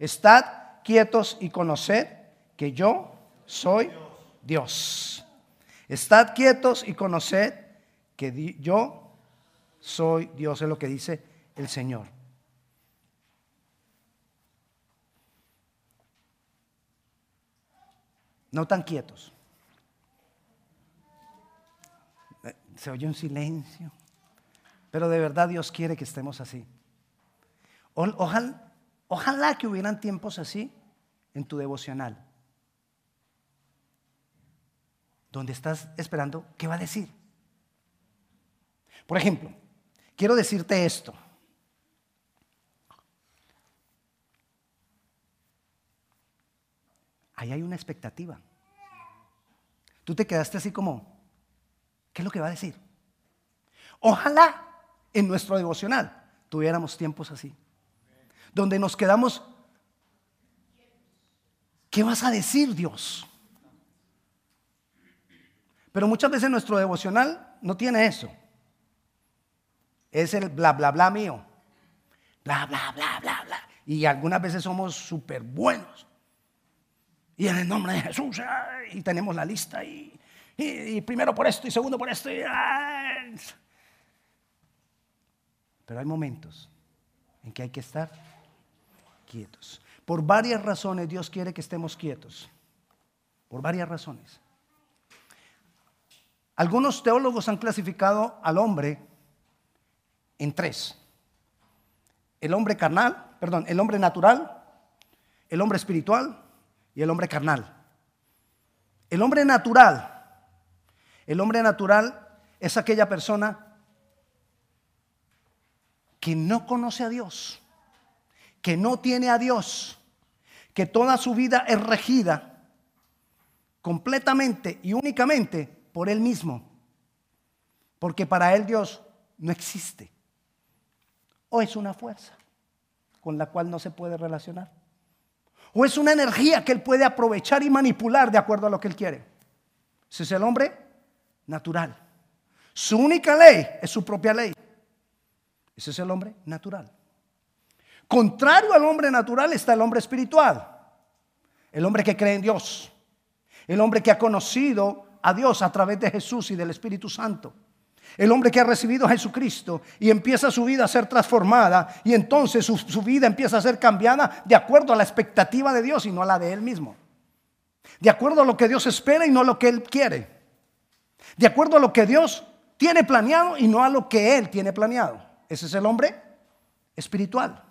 Estad quietos y conoced que yo soy Dios. Estad quietos y conoced que yo soy Dios, es lo que dice el Señor. No tan quietos. Se oye un silencio. Pero de verdad Dios quiere que estemos así. Ojalá, ojalá que hubieran tiempos así en tu devocional. Donde estás esperando qué va a decir. Por ejemplo, quiero decirte esto. Ahí hay una expectativa. Tú te quedaste así como, ¿qué es lo que va a decir? Ojalá en nuestro devocional tuviéramos tiempos así, donde nos quedamos, ¿qué vas a decir Dios? Pero muchas veces nuestro devocional no tiene eso. Es el bla, bla, bla mío. Bla, bla, bla, bla, bla. Y algunas veces somos súper buenos. Y en el nombre de Jesús, y tenemos la lista, y, primero por esto, y segundo por esto. pero hay momentos en que hay que estar quietos. Por varias razones Dios quiere que estemos quietos. Por varias razones. Algunos teólogos han clasificado al hombre en tres. El hombre carnal, perdón, el hombre natural, el hombre espiritual y el hombre carnal. El hombre natural, el hombre natural es aquella persona que no conoce a Dios, que no tiene a Dios, que toda su vida es regida completamente y únicamente por Él mismo, porque para Él Dios no existe, o es una fuerza con la cual no se puede relacionar. O es una energía que él puede aprovechar y manipular de acuerdo a lo que él quiere. Ese es el hombre natural. Su única ley es su propia ley. Ese es el hombre natural. Contrario al hombre natural está el hombre espiritual. El hombre que cree en Dios. El hombre que ha conocido a Dios a través de Jesús y del Espíritu Santo. El hombre que ha recibido a Jesucristo y empieza su vida a ser transformada y entonces su, vida empieza a ser cambiada de acuerdo a la expectativa de Dios y no a la de él mismo. De acuerdo a lo que Dios espera y no a lo que él quiere. De acuerdo a lo que Dios tiene planeado y no a lo que él tiene planeado. Ese es el hombre espiritual.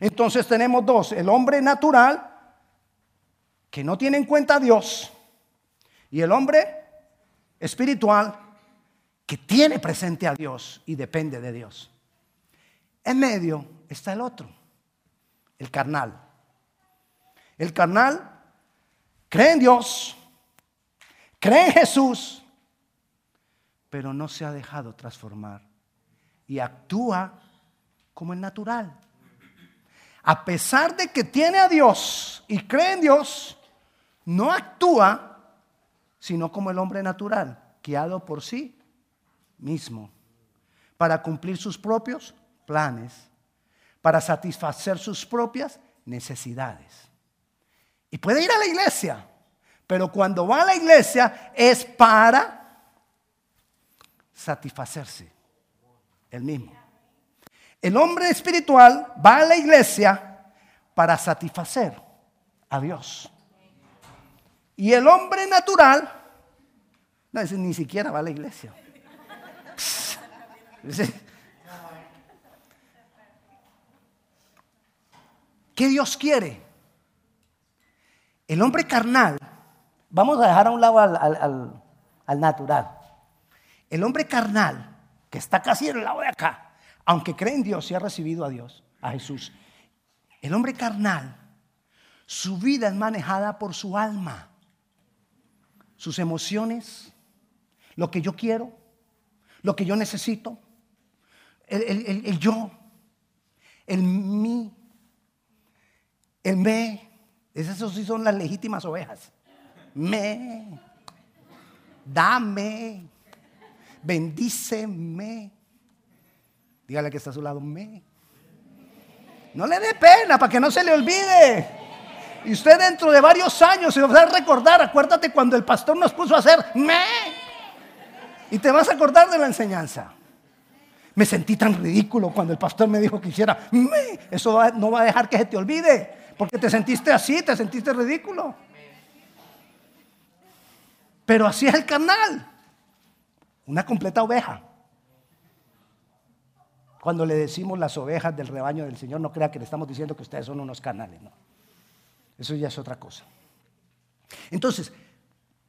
Entonces tenemos dos, el hombre natural que no tiene en cuenta a Dios y el hombre espiritual que tiene presente a Dios y depende de Dios. En medio está el otro, el carnal. El carnal cree en Dios, cree en Jesús, pero no se ha dejado transformar y actúa como el natural. A pesar de que tiene a Dios y cree en Dios, no actúa sino como el hombre natural, guiado por sí mismo para cumplir sus propios planes, para satisfacer sus propias necesidades. Y puede ir a la iglesia, pero cuando va a la iglesia es para satisfacerse el mismo. El hombre espiritual va a la iglesia para satisfacer a Dios. Y el hombre natural, no, ni siquiera va a la iglesia. ¿Qué Dios quiere? El hombre carnal, vamos a dejar a un lado al, al natural. El hombre carnal, que está casi en el lado de acá, aunque cree en Dios y ha recibido a Dios, a Jesús, el hombre carnal, su vida es manejada por su alma, sus emociones, lo que yo quiero, lo que yo necesito, el, yo, el mí, el me. Esas sí son las legítimas ovejas. Me, dame, bendíceme. Dígale que está a su lado, me. No le dé pena para que no se le olvide. Y usted dentro de varios años se va a recordar, acuérdate cuando el pastor nos puso a hacer me. Y te vas a acordar de la enseñanza. Me sentí tan ridículo cuando el pastor me dijo que hiciera me. Eso no va a dejar que se te olvide. Porque te sentiste así, te sentiste ridículo. Pero así es el canal. Una completa oveja. Cuando le decimos las ovejas del rebaño del Señor, no crea que le estamos diciendo que ustedes son unos canales, no. Eso ya es otra cosa. Entonces,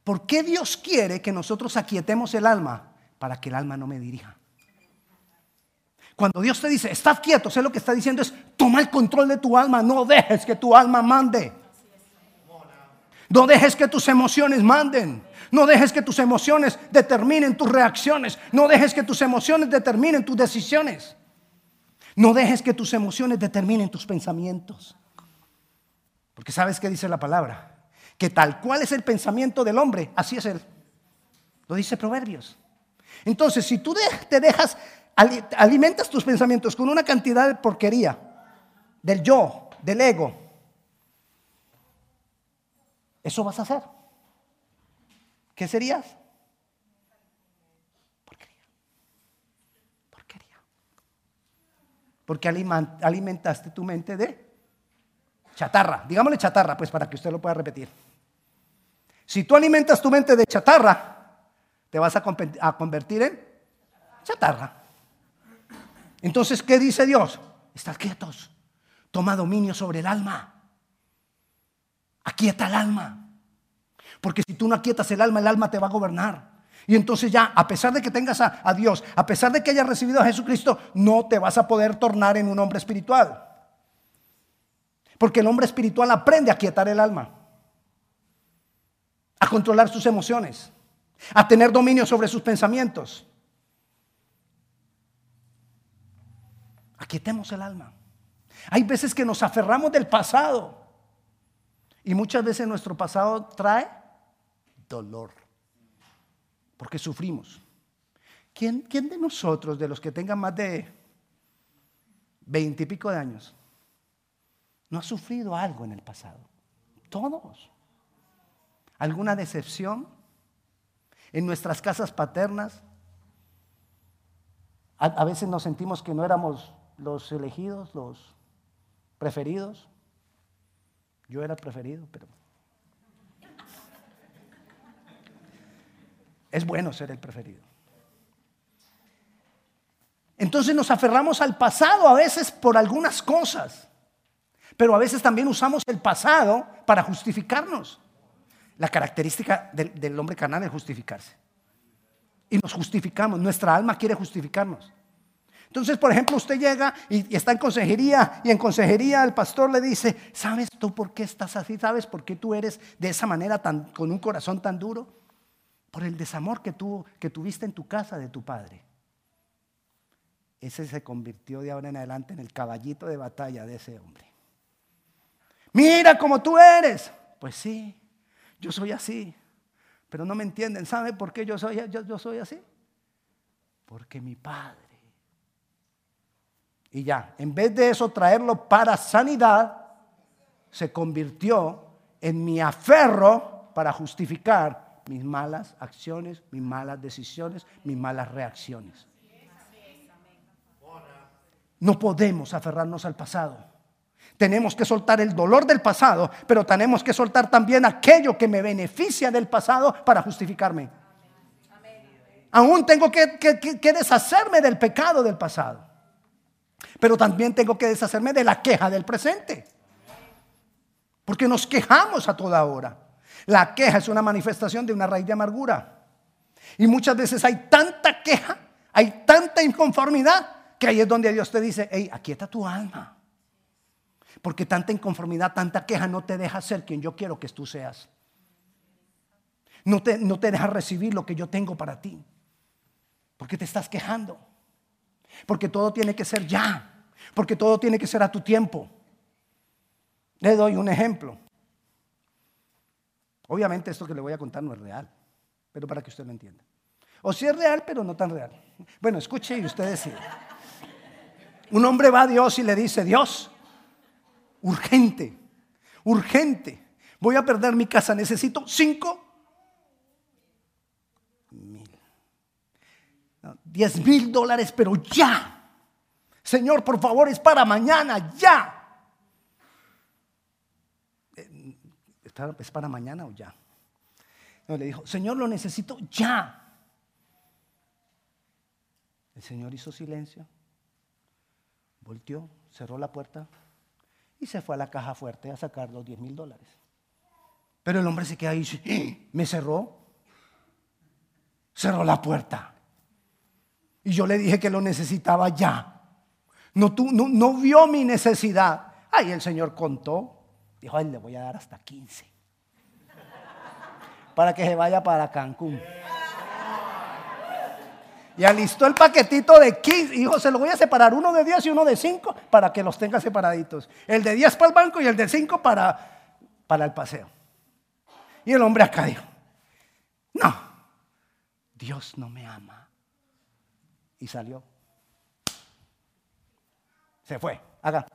¿por qué Dios quiere que nosotros aquietemos el alma? Para que el alma no me dirija. Cuando Dios te dice, estás quieto, sé lo que está diciendo es, toma el control de tu alma, no dejes que tu alma mande. No dejes que tus emociones manden. No dejes que tus emociones determinen tus reacciones. No dejes que tus emociones determinen tus decisiones. No dejes que tus emociones determinen tus pensamientos. Porque sabes qué dice la palabra. Que tal cual es el pensamiento del hombre, así es él. Lo dice Proverbios. Entonces, si tú te dejas alimentas tus pensamientos con una cantidad de porquería, del yo, del ego, eso vas a hacer. ¿Qué serías? Porquería. Porquería. Porque alimentaste tu mente de chatarra. Digámosle chatarra, pues para que usted lo pueda repetir. Si tú alimentas tu mente de chatarra, te vas a convertir en chatarra. Entonces, ¿qué dice Dios? Estad quietos. Toma dominio sobre el alma. Aquieta el alma. Porque si tú no aquietas el alma, el alma te va a gobernar. Y entonces ya, a pesar de que tengas a, Dios, a pesar de que hayas recibido a Jesucristo, no te vas a poder tornar en un hombre espiritual. Porque el hombre espiritual aprende a aquietar el alma, a controlar sus emociones, a tener dominio sobre sus pensamientos. Aquietemos el alma. Hay veces que nos aferramos del pasado y muchas veces nuestro pasado trae dolor porque sufrimos. ¿Quién, quién de nosotros, de los que tengan más de veinte y pico de años, no ha sufrido algo en el pasado? Todos. ¿Alguna decepción? En nuestras casas paternas, a, veces nos sentimos que no éramos los elegidos, los preferidos. Yo era preferido, pero es bueno ser el preferido. Entonces nos aferramos al pasado a veces por algunas cosas, pero a veces también usamos el pasado para justificarnos. La característica del, hombre carnal es justificarse. Y nos justificamos, nuestra alma quiere justificarnos. Entonces, por ejemplo, usted llega y, está en consejería y en consejería el pastor le dice, ¿sabes tú por qué estás así? ¿Sabes por qué tú eres de esa manera tan, con un corazón tan duro? Por el desamor que, tú, que tuviste en tu casa de tu padre. Ese se convirtió de ahora en adelante en el caballito de batalla de ese hombre. Mira cómo tú eres. Pues sí, yo soy así. Pero no me entienden. ¿Sabe por qué yo soy, yo soy así? Porque mi padre y ya, en vez de eso traerlo para sanidad, se convirtió en mi aferro para justificar mis malas acciones, mis malas decisiones, mis malas reacciones. No podemos aferrarnos al pasado. Tenemos que soltar el dolor del pasado, pero tenemos que soltar también aquello que me beneficia del pasado para justificarme. Aún tengo que, deshacerme del pecado del pasado. Pero también tengo que deshacerme de la queja del presente. Porque nos quejamos a toda hora. La queja es una manifestación de una raíz de amargura. Y muchas veces hay tanta queja, hay tanta inconformidad, que ahí es donde Dios te dice, hey, aquieta tu alma. Porque tanta inconformidad, tanta queja no te deja ser quien yo quiero que tú seas. No te, no te deja recibir lo que yo tengo para ti. Porque te estás quejando. Porque todo tiene que ser ya. Porque todo tiene que ser a tu tiempo. Le doy un ejemplo. Obviamente esto que le voy a contar no es real, pero para que usted lo entienda. O si es real, pero no tan real. Bueno, escuche y usted decide. Un hombre va a Dios y le dice, Dios, urgente, urgente. Voy a perder mi casa, necesito cinco mil. diez mil dólares, pero ya. Señor, por favor, es para mañana, ya. Eh, ¿Es para mañana o ya? No, le dijo, Señor, lo necesito ya. El Señor hizo silencio, volteó, cerró la puerta y se fue a la caja fuerte a sacar los 10 mil dólares. Pero el hombre se queda ahí y dice, ¡Eh! me cerró, cerró la puerta. Y yo le dije que lo necesitaba ya. No, no, no vio mi necesidad. Ahí el Señor contó. Dijo, ay, le voy a dar hasta 15. Para que se vaya para Cancún. Y alistó el paquetito de 15. Dijo, se lo voy a separar, uno de 10 y uno de 5, para que los tenga separaditos. El de 10 para el banco y el de 5 para, para el paseo. Y el hombre acá dijo, no, Dios no me ama. Y salió. Se fue. Haga.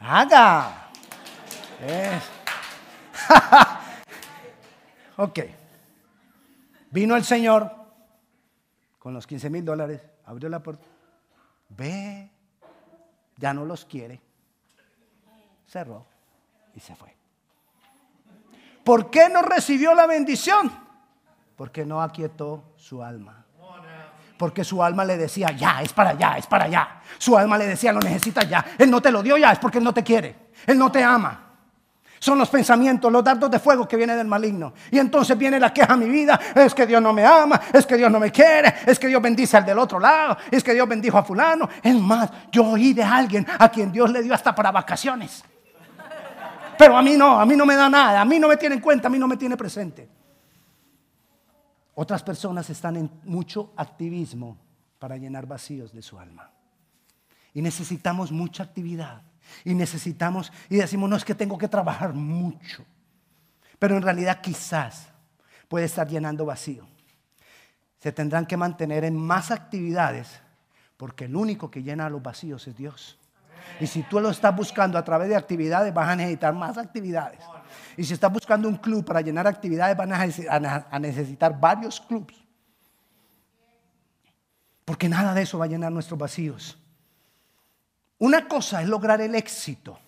Haga. ok. Vino el Señor con los 15 mil dólares, abrió la puerta, ve, ya no los quiere, cerró y se fue. ¿Por qué no recibió la bendición? Porque no aquietó su alma. Porque su alma le decía, ya, es para allá, es para allá. Su alma le decía, lo necesita ya. Él no te lo dio ya, es porque Él no te quiere. Él no te ama. Son los pensamientos, los dardos de fuego que vienen del maligno. Y entonces viene la queja a mi vida. Es que Dios no me ama, es que Dios no me quiere, es que Dios bendice al del otro lado, es que Dios bendijo a fulano. Es más, yo oí de alguien a quien Dios le dio hasta para vacaciones. Pero a mí no, a mí no me da nada, a mí no me tiene en cuenta, a mí no me tiene presente. Otras personas están en mucho activismo para llenar vacíos de su alma. Y necesitamos mucha actividad y necesitamos, y decimos, no es que tengo que trabajar mucho, pero en realidad quizás puede estar llenando vacío. Se tendrán que mantener en más actividades porque el único que llena los vacíos es Dios. Y si tú lo estás buscando a través de actividades, vas a necesitar más actividades. Y si estás buscando un club para llenar actividades, van a necesitar varios clubes. Porque nada de eso va a llenar nuestros vacíos. Una cosa es lograr el éxito,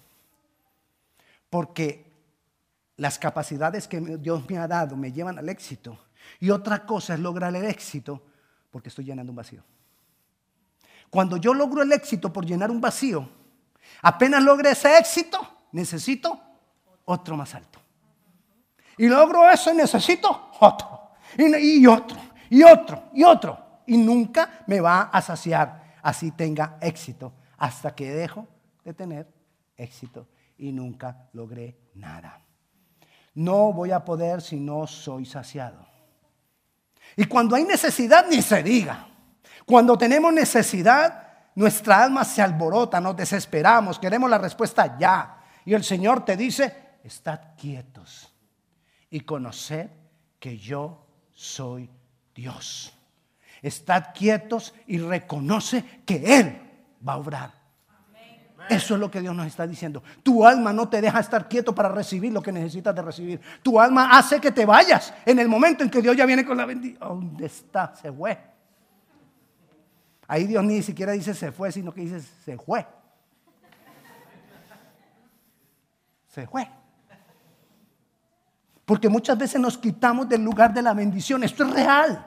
porque las capacidades que Dios me ha dado me llevan al éxito. Y otra cosa es lograr el éxito porque estoy llenando un vacío. Cuando yo logro el éxito por llenar un vacío, apenas logre ese éxito, necesito otro más alto. Y logro eso y necesito otro. Y, y otro, y otro, y otro. Y nunca me va a saciar así tenga éxito hasta que dejo de tener éxito y nunca logré nada. No voy a poder si no soy saciado. Y cuando hay necesidad, ni se diga. Cuando tenemos necesidad, nuestra alma se alborota, nos desesperamos, queremos la respuesta ya. Y el Señor te dice, estad quietos y conoced que yo soy Dios. Estad quietos y reconoce que Él va a obrar. Eso es lo que Dios nos está diciendo. Tu alma no te deja estar quieto para recibir lo que necesitas de recibir. Tu alma hace que te vayas en el momento en que Dios ya viene con la bendición. ¿Dónde está? Se fue. Ahí Dios ni siquiera dice se fue, sino que dice se fue. Se fue. Porque muchas veces nos quitamos del lugar de la bendición. Esto es real.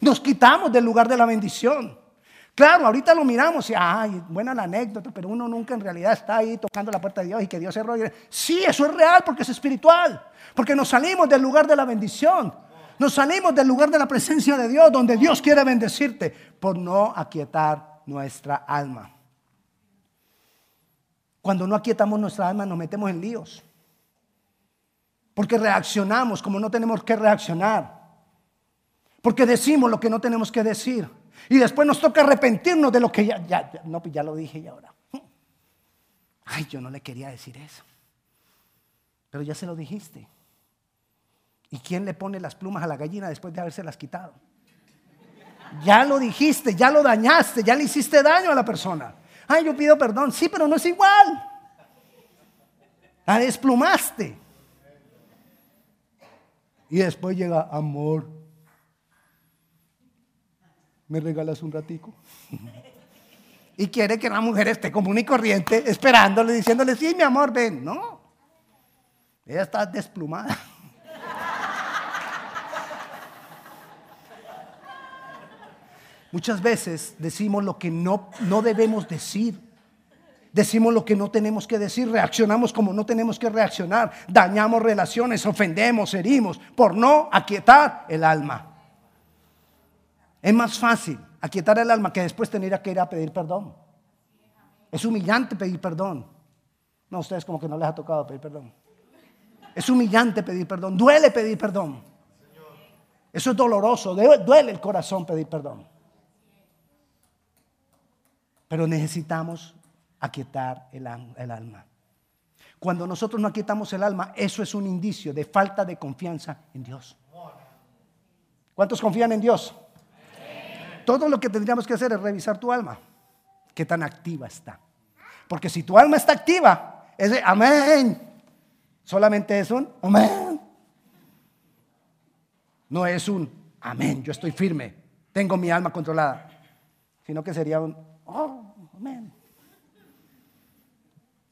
Nos quitamos del lugar de la bendición. Claro, ahorita lo miramos y, ay, buena la anécdota, pero uno nunca en realidad está ahí tocando la puerta de Dios y que Dios se rogue. Sí, eso es real porque es espiritual, porque nos salimos del lugar de la bendición, nos salimos del lugar de la presencia de Dios, donde Dios quiere bendecirte, por no aquietar nuestra alma. Cuando no aquietamos nuestra alma nos metemos en líos, porque reaccionamos como no tenemos que reaccionar, porque decimos lo que no tenemos que decir. Y después nos toca arrepentirnos de lo que ya, ya, no, pues ya lo dije y ahora. Ay, yo no le quería decir eso. Pero ya se lo dijiste. ¿Y quién le pone las plumas a la gallina después de habérselas quitado? Ya lo dijiste, ya lo dañaste, ya le hiciste daño a la persona. Ay, yo pido perdón. Sí, pero no es igual. La desplumaste. Y después llega amor. ¿Me regalas un ratico? y quiere que la mujer esté común y corriente, esperándole, diciéndole, sí, mi amor, ven. No. Ella está desplumada. Muchas veces decimos lo que no, no debemos decir. Decimos lo que no tenemos que decir, reaccionamos como no tenemos que reaccionar, dañamos relaciones, ofendemos, herimos, por no aquietar el alma. Es más fácil aquietar el alma que después tener que ir a pedir perdón. Es humillante pedir perdón. No, ustedes como que no les ha tocado pedir perdón. Es humillante pedir perdón, duele pedir perdón. Eso es doloroso, duele el corazón pedir perdón. Pero necesitamos aquietar el, alma. Cuando nosotros no aquietamos el alma, eso es un indicio de falta de confianza en Dios. ¿Cuántos confían en Dios? Todo lo que tendríamos que hacer es revisar tu alma. ¿Qué tan activa está? Porque si tu alma está activa, es de amén. Solamente es un amén. No es un amén, yo estoy firme, tengo mi alma controlada. Sino que sería un oh, amén.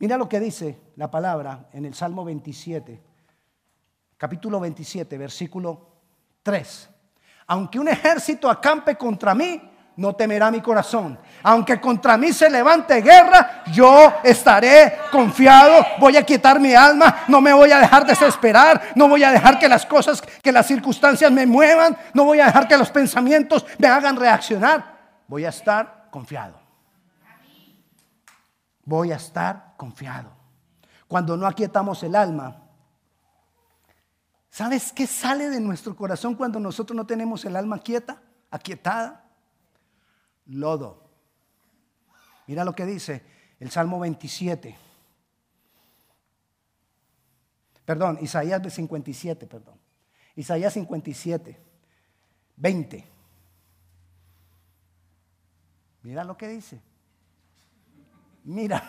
Mira lo que dice la palabra en el Salmo 27, capítulo 27, versículo 3. Aunque un ejército acampe contra mí, no temerá mi corazón. Aunque contra mí se levante guerra, yo estaré confiado, voy a quitar mi alma, no me voy a dejar desesperar, no voy a dejar que las cosas, que las circunstancias me muevan, no voy a dejar que los pensamientos me hagan reaccionar. Voy a estar confiado voy a estar confiado. Cuando no aquietamos el alma, ¿sabes qué sale de nuestro corazón cuando nosotros no tenemos el alma quieta, aquietada? Lodo. Mira lo que dice el Salmo 27. Perdón, Isaías 57, perdón. Isaías 57, 20. Mira lo que dice. Mira.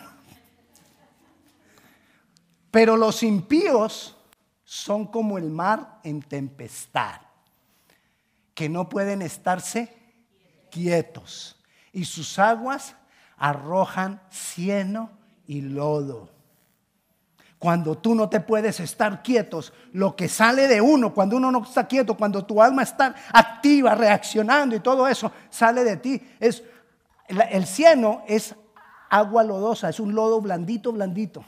Pero los impíos son como el mar en tempestad, que no pueden estarse quietos, y sus aguas arrojan cieno y lodo. Cuando tú no te puedes estar quietos, lo que sale de uno, cuando uno no está quieto, cuando tu alma está activa, reaccionando y todo eso sale de ti, es el cieno es agua lodosa, es un lodo blandito, blandito.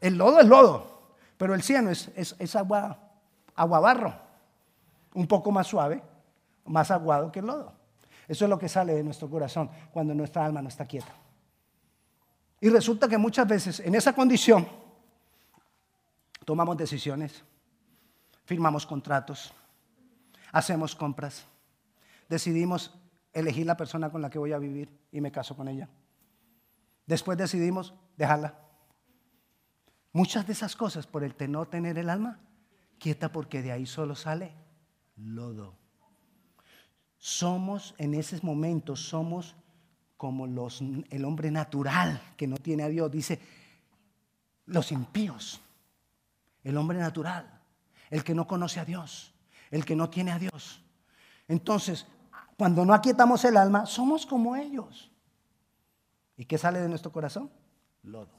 El lodo es lodo, pero el cieno es, es, agua, agua barro, un poco más suave, más aguado que el lodo. Eso es lo que sale de nuestro corazón cuando nuestra alma no está quieta. Y resulta que muchas veces en esa condición tomamos decisiones, firmamos contratos, hacemos compras, decidimos elegir la persona con la que voy a vivir y me caso con ella. Después decidimos dejarla. Muchas de esas cosas por el no tener el alma quieta porque de ahí solo sale lodo. Somos en esos momentos, somos como los, el hombre natural que no tiene a Dios. Dice, los impíos, el hombre natural, el que no conoce a Dios, el que no tiene a Dios. Entonces, cuando no aquietamos el alma, somos como ellos. ¿Y qué sale de nuestro corazón? Lodo.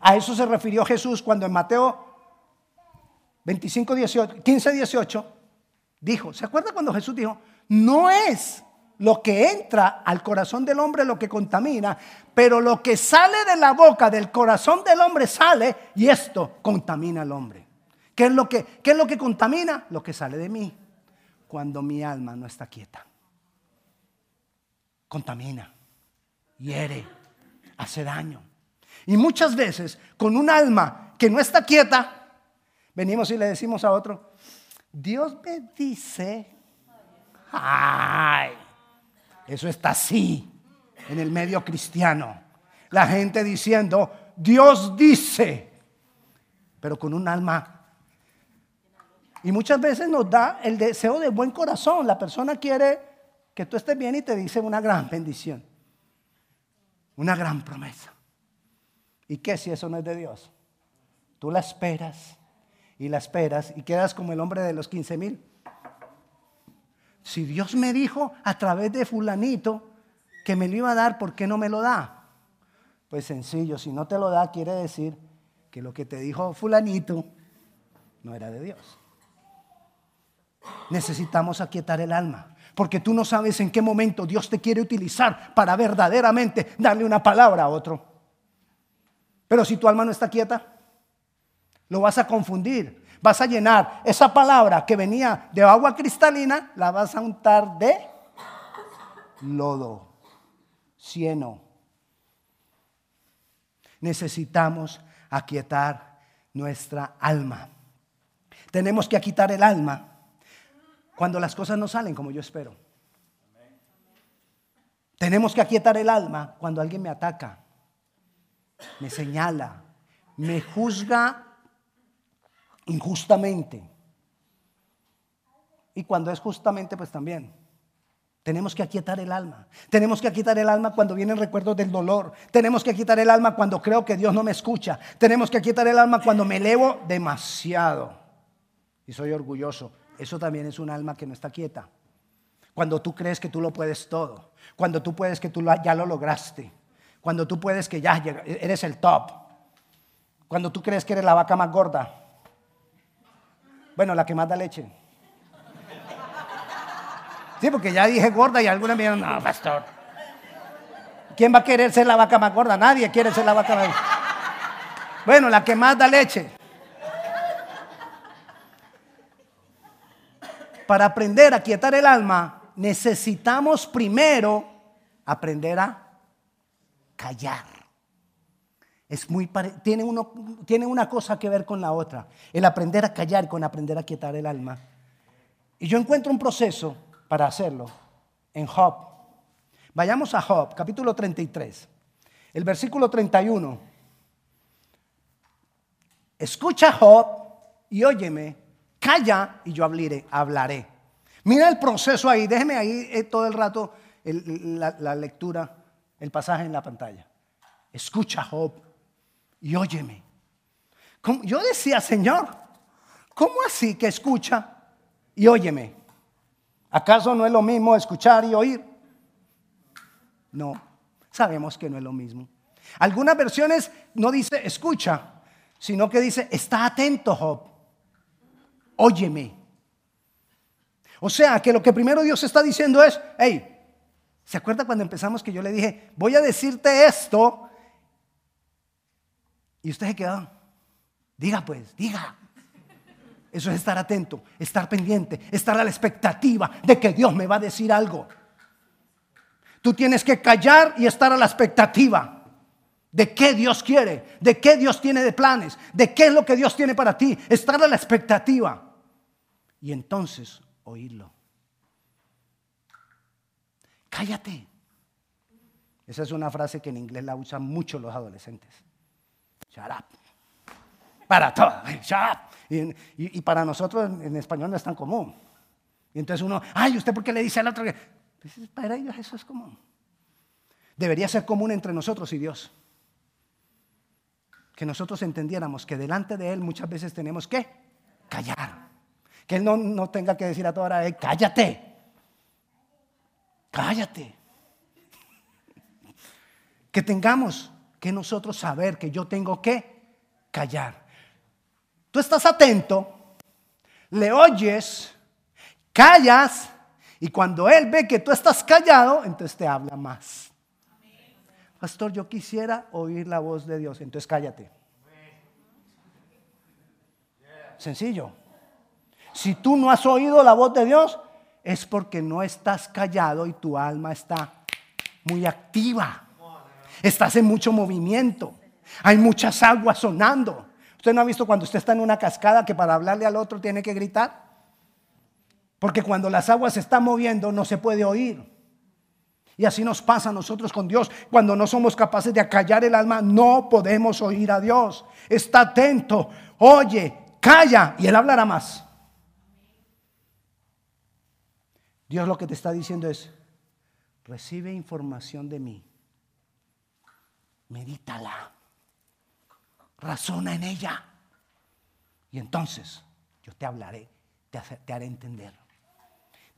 A eso se refirió Jesús cuando en Mateo 25, 18, 15, 18 dijo, ¿se acuerda cuando Jesús dijo, no es lo que entra al corazón del hombre lo que contamina, pero lo que sale de la boca del corazón del hombre sale y esto contamina al hombre. ¿Qué es lo que, qué es lo que contamina? Lo que sale de mí cuando mi alma no está quieta. Contamina, hiere, hace daño. Y muchas veces con un alma que no está quieta, venimos y le decimos a otro, Dios me dice, ay, eso está así en el medio cristiano. La gente diciendo, Dios dice, pero con un alma. Y muchas veces nos da el deseo de buen corazón. La persona quiere que tú estés bien y te dice una gran bendición. Una gran promesa. ¿Y qué si eso no es de Dios? tú la esperas y la esperas y quedas como el hombre de los 15 mil. Si Dios me dijo a través de fulanito que me lo iba a dar, ¿por qué no me lo da? Pues sencillo, si no te lo da, quiere decir que lo que te dijo fulanito no era de Dios. Necesitamos aquietar el alma, porque tú no sabes en qué momento Dios te quiere utilizar para verdaderamente darle una palabra a otro. Pero si tu alma no está quieta, lo vas a confundir. Vas a llenar esa palabra que venía de agua cristalina, la vas a untar de lodo, cieno. Necesitamos aquietar nuestra alma. Tenemos que aquietar el alma cuando las cosas no salen como yo espero. Tenemos que aquietar el alma cuando alguien me ataca, me señala, me juzga injustamente. Y cuando es justamente, pues también. Tenemos que aquietar el alma. Tenemos que aquietar el alma cuando vienen recuerdos del dolor. Tenemos que aquietar el alma cuando creo que Dios no me escucha. Tenemos que aquietar el alma cuando me elevo demasiado. Y soy orgulloso. Eso también es un alma que no está quieta. Cuando tú crees que tú lo puedes todo. Cuando tú puedes que tú ya lo lograste. Cuando tú puedes que ya eres el top. Cuando tú crees que eres la vaca más gorda. Bueno, la que más da leche. Sí, porque ya dije gorda y alguna me dijeron, no, pastor. ¿Quién va a querer ser la vaca más gorda? Nadie quiere ser la vaca más gorda. Bueno, la que más da leche. Para aprender a quietar el alma, necesitamos primero aprender a callar. Es muy tiene, uno, tiene una cosa que ver con la otra. El aprender a callar con aprender a quietar el alma. Y yo encuentro un proceso para hacerlo en Job. Vayamos a Job, capítulo 33, el versículo 31. Escucha Job y óyeme, calla y yo hablaré. hablaré. Mira el proceso ahí, déjeme ahí eh, todo el rato la, lectura, el pasaje en la pantalla. Escucha Job y óyeme. yo decía, Señor, ¿cómo así que escucha y óyeme? ¿Acaso no es lo mismo escuchar y oír? No, sabemos que no es lo mismo. Algunas versiones no dice escucha, sino que dice está atento, Job. Óyeme. O sea, que lo que primero Dios está diciendo es, hey, ¿se acuerda cuando empezamos que yo le dije, voy a decirte esto? Y usted se quedó, diga pues, diga. Eso es estar atento, estar pendiente, estar a la expectativa de que Dios me va a decir algo. Tú tienes que callar y estar a la expectativa de qué Dios quiere, de qué Dios tiene de planes, de qué es lo que Dios tiene para ti. Estar a la expectativa. Y entonces oírlo. Cállate. Esa es una frase que en inglés la usan mucho los adolescentes. Shut up. Para todo. Shut up. Y, para nosotros en, español no es tan común. Y entonces uno, ay, ¿usted por qué le dice al otro que... Pues para ellos eso es común. Debería ser común entre nosotros y Dios. Que nosotros entendiéramos que delante de Él muchas veces tenemos que callar. Que Él no, no tenga que decir a toda hora, cállate. Cállate. Que tengamos que nosotros saber que yo tengo que callar. Tú estás atento, le oyes, callas, y cuando Él ve que tú estás callado, entonces te habla más. Pastor, yo quisiera oír la voz de Dios, entonces cállate. Sencillo. Si tú no has oído la voz de Dios, es porque no estás callado y tu alma está muy activa. Estás en mucho movimiento. Hay muchas aguas sonando. ¿Usted no ha visto cuando usted está en una cascada que para hablarle al otro tiene que gritar? Porque cuando las aguas se están moviendo no se puede oír. Y así nos pasa a nosotros con Dios. Cuando no somos capaces de acallar el alma, no podemos oír a Dios. Está atento, oye, calla y Él hablará más. Dios lo que te está diciendo es, recibe información de mí, medítala razona en ella. Y entonces yo te hablaré, te, haré entender,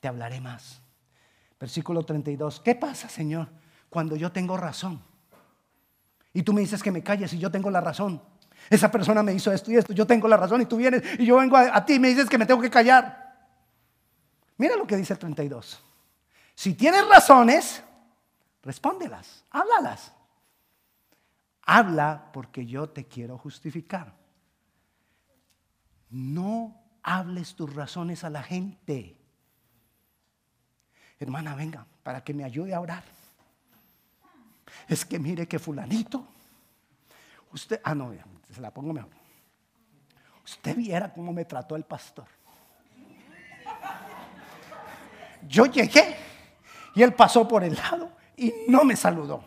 te hablaré más. Versículo 32. ¿Qué pasa, Señor, cuando yo tengo razón? Y tú me dices que me calles y yo tengo la razón. Esa persona me hizo esto y esto, yo tengo la razón y tú vienes y yo vengo a, ti y me dices que me tengo que callar. Mira lo que dice el 32. Si tienes razones, respóndelas, háblalas. Habla porque yo te quiero justificar. No hables tus razones a la gente. Hermana, venga, para que me ayude a orar. Es que mire que fulanito, usted, ah, no, se la pongo mejor. Usted viera cómo me trató el pastor. Yo llegué y él pasó por el lado y no me saludó.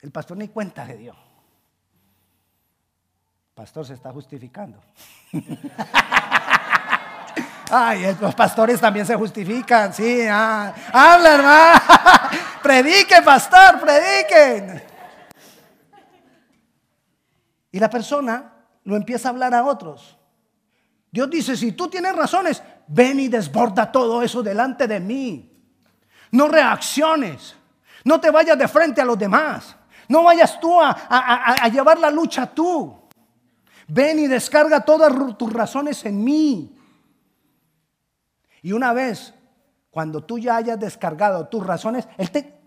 El pastor ni cuenta de Dios. El pastor se está justificando. Ay, los pastores también se justifican, sí. Ah. Habla, hermano. predique, pastor, prediquen. Y la persona lo empieza a hablar a otros. Dios dice, si tú tienes razones, ven y desborda todo eso delante de mí. No reacciones. No te vayas de frente a los demás. No vayas tú a, llevar la lucha tú. Ven y descarga todas tus razones en mí. Y una vez, cuando tú ya hayas descargado tus razones, Él te,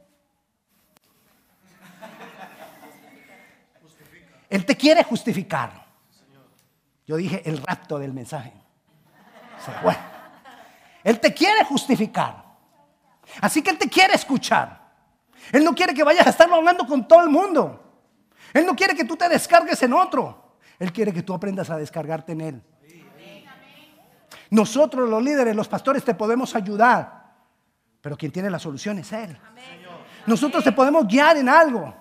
Él te quiere justificar. Yo dije el rapto del mensaje. Él te quiere justificar. Así que Él te quiere escuchar. Él no quiere que vayas a estarlo hablando con todo el mundo. Él no quiere que tú te descargues en otro. Él quiere que tú aprendas a descargarte en Él. Nosotros los líderes, los pastores, te podemos ayudar. Pero quien tiene la solución es Él. Nosotros te podemos guiar en algo.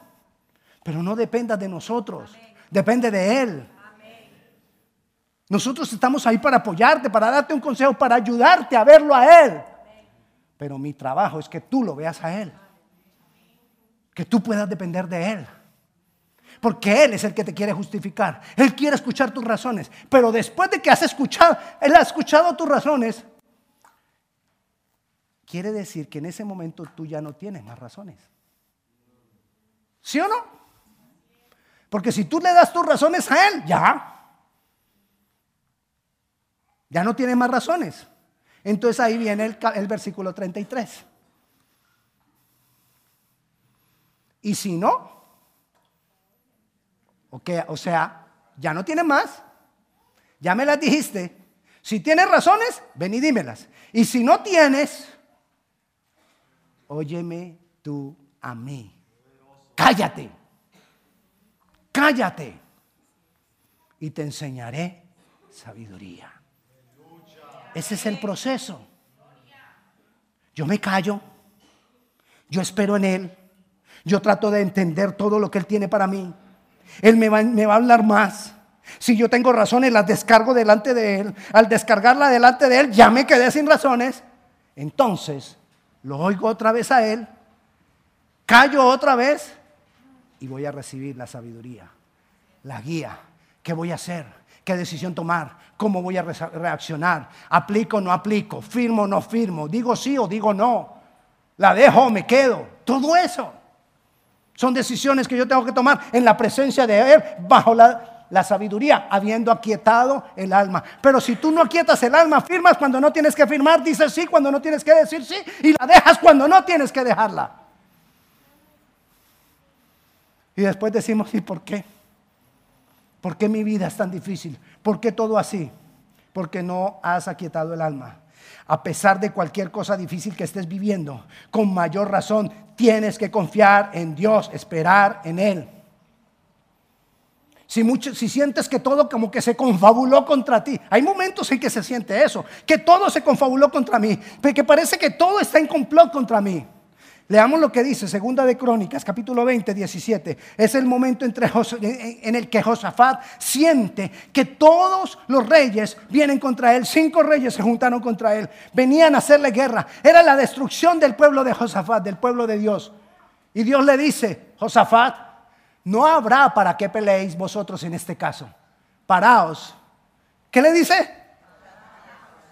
Pero no dependa de nosotros. Depende de Él. Nosotros estamos ahí para apoyarte, para darte un consejo, para ayudarte a verlo a Él. Pero mi trabajo es que tú lo veas a Él. Que tú puedas depender de Él. Porque Él es el que te quiere justificar. Él quiere escuchar tus razones. Pero después de que has escuchado, Él ha escuchado tus razones, quiere decir que en ese momento tú ya no tienes más razones. ¿Sí o no? Porque si tú le das tus razones a Él, ya. Ya no tiene más razones. Entonces ahí viene el, versículo 33. Y si no, okay, o sea, ya no tiene más, ya me las dijiste. Si tienes razones, ven y dímelas. Y si no tienes, óyeme tú a mí. Cállate cállate y te enseñaré sabiduría. Ese es el proceso. Yo me callo, yo espero en Él, yo trato de entender todo lo que Él tiene para mí. Él me va, a hablar más. Si yo tengo razones, las descargo delante de Él. Al descargarla delante de Él, ya me quedé sin razones. Entonces, lo oigo otra vez a Él, callo otra vez y voy a recibir la sabiduría, la guía. ¿Qué voy a hacer? ¿Qué decisión tomar? ¿Cómo voy a reaccionar? ¿Aplico o no aplico? ¿Firmo o no firmo? ¿Digo sí o digo no? ¿La dejo o me quedo? Todo eso. Son decisiones que yo tengo que tomar en la presencia de Él, bajo la, sabiduría, habiendo aquietado el alma. Pero si tú no aquietas el alma, firmas cuando no tienes que firmar, dices sí cuando no tienes que decir sí, y la dejas cuando no tienes que dejarla. Y después decimos, ¿y por qué? ¿Por qué mi vida es tan difícil? ¿Por qué todo así? Porque no has aquietado el alma. A pesar de cualquier cosa difícil que estés viviendo, con mayor razón tienes que confiar en Dios, esperar en Él. Si, mucho, si sientes que todo como que se confabuló contra ti, hay momentos en que se siente eso, que todo se confabuló contra mí, que parece que todo está en complot contra mí. Leamos lo que dice Segunda de Crónicas, capítulo 20, 17. Es el momento entre en el que Josafat siente que todos los reyes vienen contra él. Cinco reyes se juntaron contra él. Venían a hacerle guerra. Era la destrucción del pueblo de Josafat, del pueblo de Dios. Y Dios le dice, Josafat, no habrá para qué peleéis vosotros en este caso. paraos. ¿Qué le dice?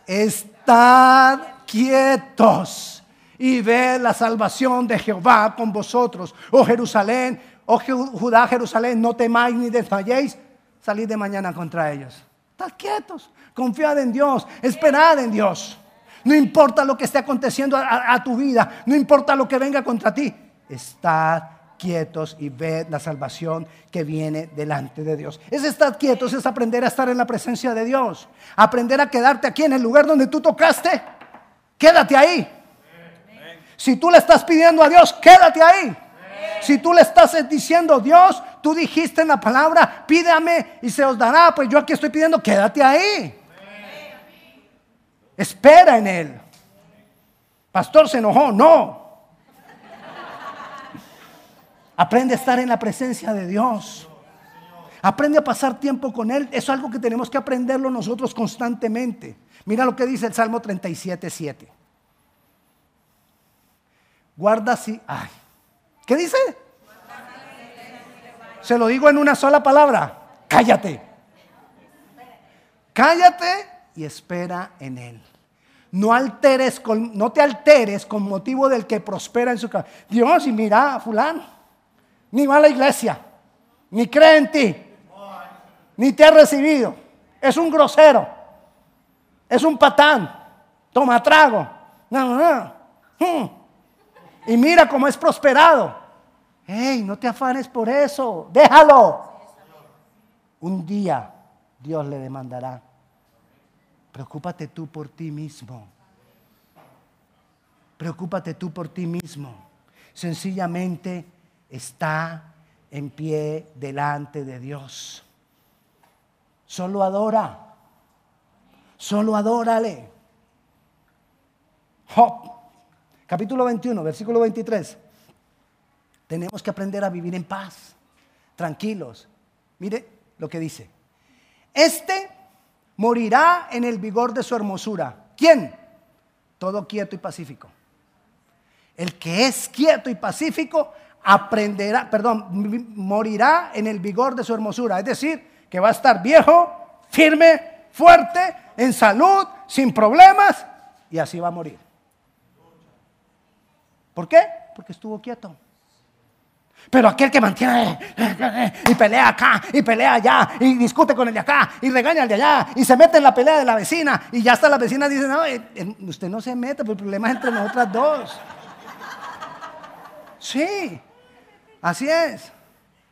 Estad quietos y ved la salvación de Jehová con vosotros. Oh Jerusalén, oh Judá, Jerusalén, no temáis ni desmayéis. Salid de mañana contra ellos. Estad quietos, confiad en Dios, esperad en Dios. No importa lo que esté aconteciendo a, a tu vida, no importa lo que venga contra ti, estad quietos y ved la salvación que viene delante de Dios. Es estar quietos, es aprender a estar en la presencia de Dios. Aprender a quedarte aquí en el lugar donde tú tocaste. Quédate ahí. Si tú le estás pidiendo a Dios, quédate ahí. Si tú le estás diciendo, Dios, tú dijiste en la palabra, pídame y se os dará, pues yo aquí estoy pidiendo, quédate ahí. Espera en Él. Pastor se enojó, no. Aprende a estar en la presencia de Dios. Aprende a pasar tiempo con Él. Eso es algo que tenemos que aprenderlo nosotros constantemente. Mira lo que dice el Salmo 37, 7. Guarda si... Ay. ¿Qué dice? Se lo digo en una sola palabra. Cállate. Cállate y espera en Él. No, alteres con, no te alteres con motivo del que prospera en su casa. Dios, y mira, fulano ni va a la iglesia, ni cree en ti, ni te ha recibido. Es un grosero, es un patán, toma trago. No, no, hmm. Y mira cómo es prosperado. Hey, no te afanes por eso, déjalo. Un día Dios le demandará. Preocúpate tú por ti mismo. Preocúpate tú por ti mismo. Sencillamente está en pie delante de Dios. Solo adora. Solo adórale. Job, capítulo 21, versículo 23. Tenemos que aprender a vivir en paz, tranquilos. Mire lo que dice. Este morirá en el vigor de su hermosura. ¿Quién? Todo quieto y pacífico. El que es quieto y pacífico aprenderá, perdón, morirá en el vigor de su hermosura. Es decir, que va a estar viejo, firme, fuerte, en salud, sin problemas, y así va a morir. ¿Por qué? Porque estuvo quieto. Pero aquel que mantiene y pelea acá y pelea allá y discute con el de acá y regaña al de allá y se mete en la pelea de la vecina y ya hasta la vecina dice, no, eh, eh, usted no se mete, pero el problema es entre nosotras dos. Sí, Así es.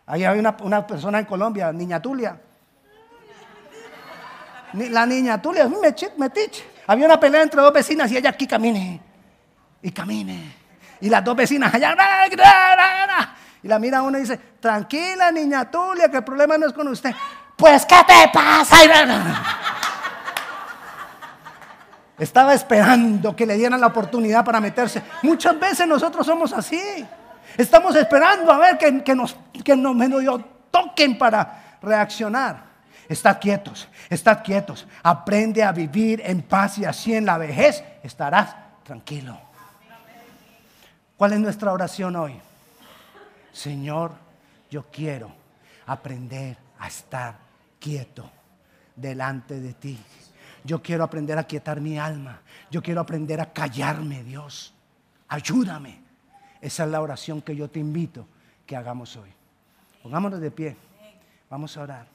Ahí hay una, persona en Colombia, Niña Tulia. La Niña Tulia metiche. Había una pelea entre dos vecinas y ella aquí camine y camine. Y las dos vecinas allá. Y la mira uno y dice, tranquila Niña Tulia, que el problema no es con usted. Pues, ¿qué te pasa? Estaba esperando que le dieran la oportunidad para meterse. Muchas veces nosotros somos así. Estamos esperando a ver que, nos, que nos medio toquen para reaccionar. Estad quietos, estad quietos. Aprende a vivir en paz y así en la vejez estarás tranquilo. ¿Cuál es nuestra oración hoy? Señor, yo quiero aprender a estar quieto delante de ti. Yo quiero aprender a quietar mi alma. Yo quiero aprender a callarme, Dios. Ayúdame. Esa es la oración que yo te invito que hagamos hoy. Pongámonos de pie. Vamos a orar.